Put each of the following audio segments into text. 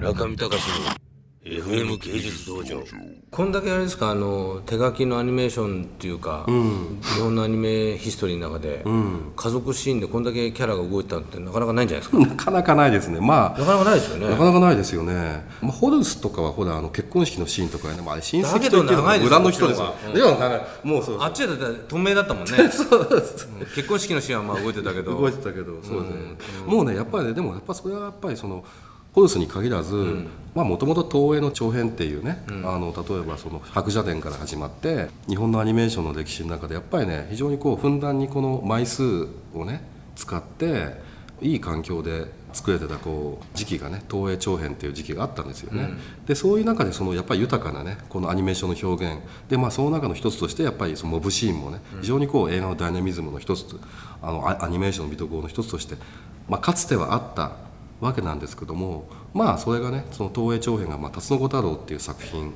中見隆の FM 芸術道場。こんだけあれですか？あの手書きのアニメーションっていうか、日本のアニメヒストリーの中で、家族シーンでこんだけキャラが動いたってなかなかないんじゃないですか？なかなかないですね。まあなかなかないですよね。なかなかないですよね、まあ、ホルスとかはほらあの結婚式のシーンとかね、まあ、あれ親戚といですよ裏の人ですよ。こっちいや長いもうそうあっちだって透明だったもんね。うん。結婚式のシーンはまあ動いてたけど。動いてたけどそうですね、もうねやっぱりねでもやっぱそれはやっぱりそのホルスに限らずもともと東映の長編っていうね、あの例えばその白蛇伝から始まって日本のアニメーションの歴史の中でやっぱりね非常にこうふんだんにこの枚数をね使っていい環境で作れてたこう時期がね東映長編っていう時期があったんですよね、でそういう中でそのやっぱり豊かなねこのアニメーションの表現。でまあその中の一つとしてやっぱりそのモブシーンもね非常にこう映画のダイナミズムの一つあのアアニメーションの見どころの一つとして、まあ、かつてはあったわけなんですけどもまあそれがねその東映長編が「まあ、辰野五太郎」っていう作品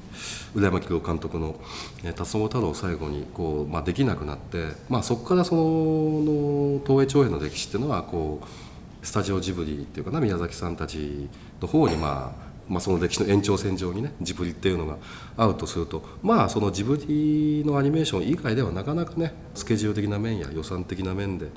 浦山清監督の「え辰野五太郎」を最後にこう、まあ、できなくなって、まあ、そこからその東映長編の歴史っていうのはこうスタジオジブリっていうかな宮崎さんたちの方にまあまあ、その歴史の延長線上にねジブリっていうのがあるとするとまあそのジブリのアニメーション以外ではなかなかねスケジュール的な面や予算的な面で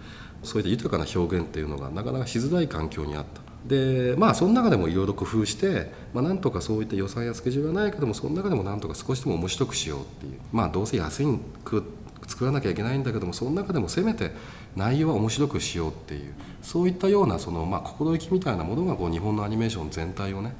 そういった豊かな表現っていうのがなかなかしづらい環境にあった。でまあその中でもいろいろ工夫して、まあ、なんとかそういった予算やスケジュールはないけどもその中でもなんとか少しでも面白くしようっていうまあどうせ安いく作らなきゃいけないんだけどもその中でもせめて内容は面白くしようっていうそういったようなその、まあ、心意気みたいなものがこう日本のアニメーション全体をね、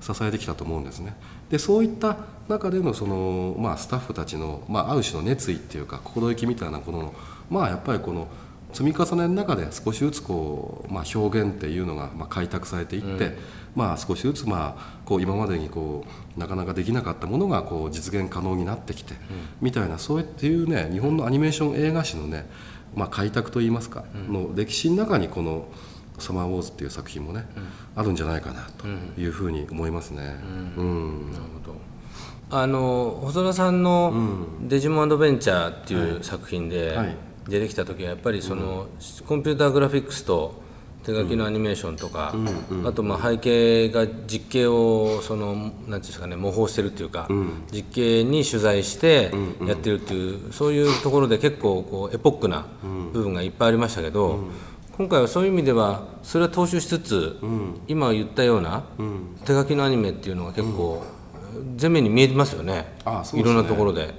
支えてきたと思うんですね。でそういった中でのその、まあ、スタッフたちの、まあ、ある種の熱意っていうか心意気みたいなもののまあやっぱりこの積み重ねの中で少しずつこう、まあ、表現っていうのがまあ開拓されていって、まあ、少しずつまあこう今までにこうなかなかできなかったものがこう実現可能になってきて、みたいなそういうね日本のアニメーション映画史のね、まあ、開拓といいますか、の歴史の中にこの「サマーウォーズ」っていう作品もね、あるんじゃないかなというふうに思いますね。うん。なるほど。あの細田さんの「デジモンアドベンチャー」っていう作品ではい出てきた時はやっぱりその、コンピューターグラフィックスと手書きのアニメーションとか、あとまあ背景が実景をそのなんていうんですかね模倣してるっていうか、実景に取材してやってるっていう、そういうところで結構こうエポックな部分がいっぱいありましたけど、今回はそういう意味ではそれは踏襲しつつ、今言ったような手書きのアニメっていうのが結構前面に見えますよね,、あそうですね。いろんなところで。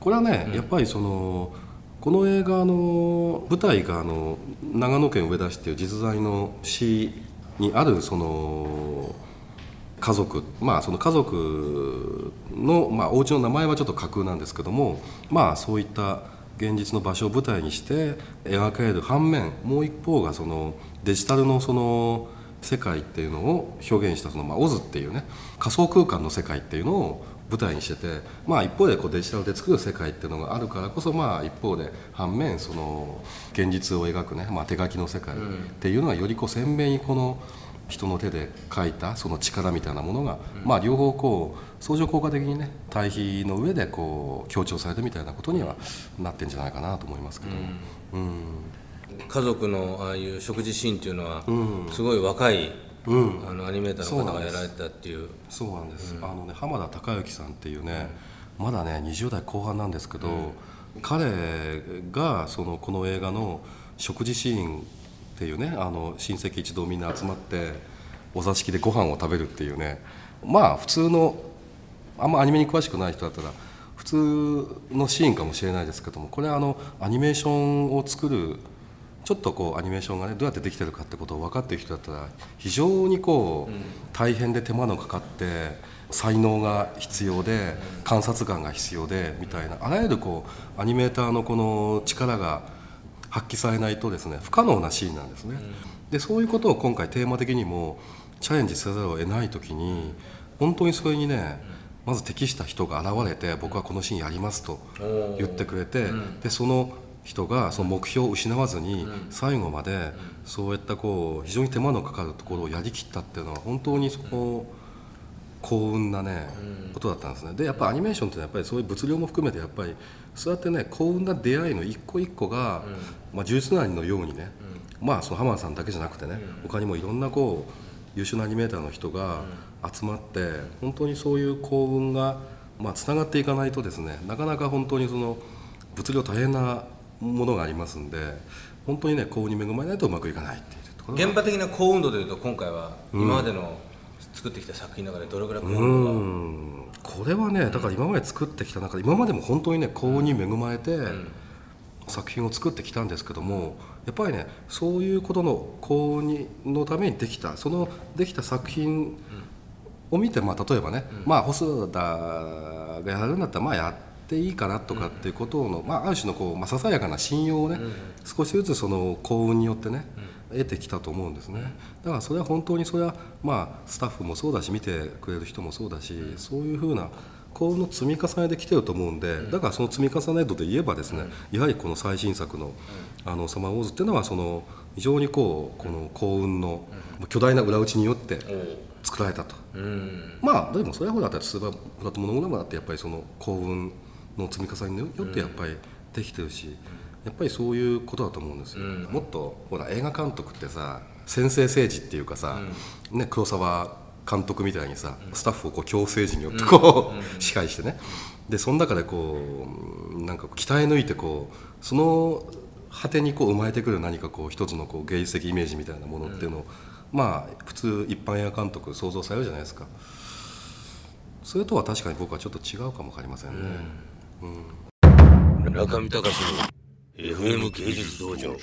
これはね、やっぱりそのこの映画の舞台があの長野県上田市っていう実在の市にあるその家族まあその家族の、まあ、お家の名前はちょっと架空なんですけどもまあそういった現実の場所を舞台にして描かれる反面もう一方がそのデジタルのその世界っていうのを表現したその、まあ、オズっていうね仮想空間の世界っていうのを舞台にしてて、まあ、一方でこうデジタルで作る世界っていうのがあるからこそ、まあ、一方で反面その現実を描くね、まあ、手書きの世界っていうのがよりこう鮮明にこの人の手で描いたその力みたいなものが、まあ、両方こう相乗効果的にね対比の上でこう強調されてみたいなことにはなってんじゃないかなと思いますけど。うん。家族のああいう食事シーンっていうのは、すごい若い、あのアニメーターの方がやられたっていう。そうなんです、あのね浜田孝之さんっていうね、まだね20代後半なんですけど、彼がそのこの映画の食事シーンっていうねあの親戚一同みんな集まってお座敷でご飯を食べるっていうね。まあ普通のあんまアニメに詳しくない人だったら普通のシーンかもしれないですけどもこれはあのアニメーションを作るちょっとこうアニメーションがねどうやってできてるかってことを分かっている人だったら非常にこう大変で手間のかかって才能が必要で観察眼が必要でみたいな。あらゆるこうアニメーターのこの力が発揮されないとですね不可能なシーンなんですね。でそういうことを今回テーマ的にもチャレンジせざるを得ない時に本当にそれにねまず適した人が現れて僕はこのシーンやりますと言ってくれて、でその人がその目標を失わずに最後までそういったこう非常に手間のかかるところをやりきったっていうのは本当にそこ幸運なねことだったんですね。でやっぱアニメーションってのはやっぱりそういう物量も含めてやっぱりそうやってね幸運な出会いの一個一個が、まあ、呪術なりのようにね、まあその浜田さんだけじゃなくてね、他にもいろんなこう優秀なアニメーターの人が集まって、本当にそういう幸運がまあつながっていかないとですねなかなか本当にその物量大変なものがありますんで本当にね幸運に恵まれないとうまくいかないっていうところが。現場的な幸運度でいうと今回は今までの作ってきた作品の中でどれぐらい幸運度が、うん。これはねだから今まで作ってきた中で今までも本当にね幸運に恵まれて作品を作ってきたんですけどもやっぱりねそういうことの幸運にのためにできたそのできた作品を見て、まあ、例えばね、まあ細田がやるんだったらまあやっていいかなとかっていうことの、まあ、ある種のこう、まあ、ささやかな信用をね、少しずつその幸運によってね、得てきたと思うんですね。だからそれは本当にそれはまあスタッフもそうだし見てくれる人もそうだし、そういうふうな幸運の積み重ねで来てると思うんで、だからその積み重ね度で言えばですね、やはりこの最新作の「あのサマーウォーズ」っていうのはその非常にこうこの幸運の巨大な裏打ちによって作られたと。うん。まあでもそれはほらだってスーパープラットモノグラムだってやっぱりその幸運の積み重ねによってやっぱりできてるし、やっぱりそういうことだと思うんですよ、もっとほら映画監督ってさ先制政治っていうかさ、ね、黒沢監督みたいにさスタッフをこう強制時によってこう、支配してね。でその中でこうなんか鍛え抜いてこうその果てにこう生まれてくる何かこう一つのこう芸術的イメージみたいなものっていうのを、まあ普通一般映画監督想像されるじゃないですか。それとは確かに僕はちょっと違うかもわかりませんね、中見隆の FM 芸術道場。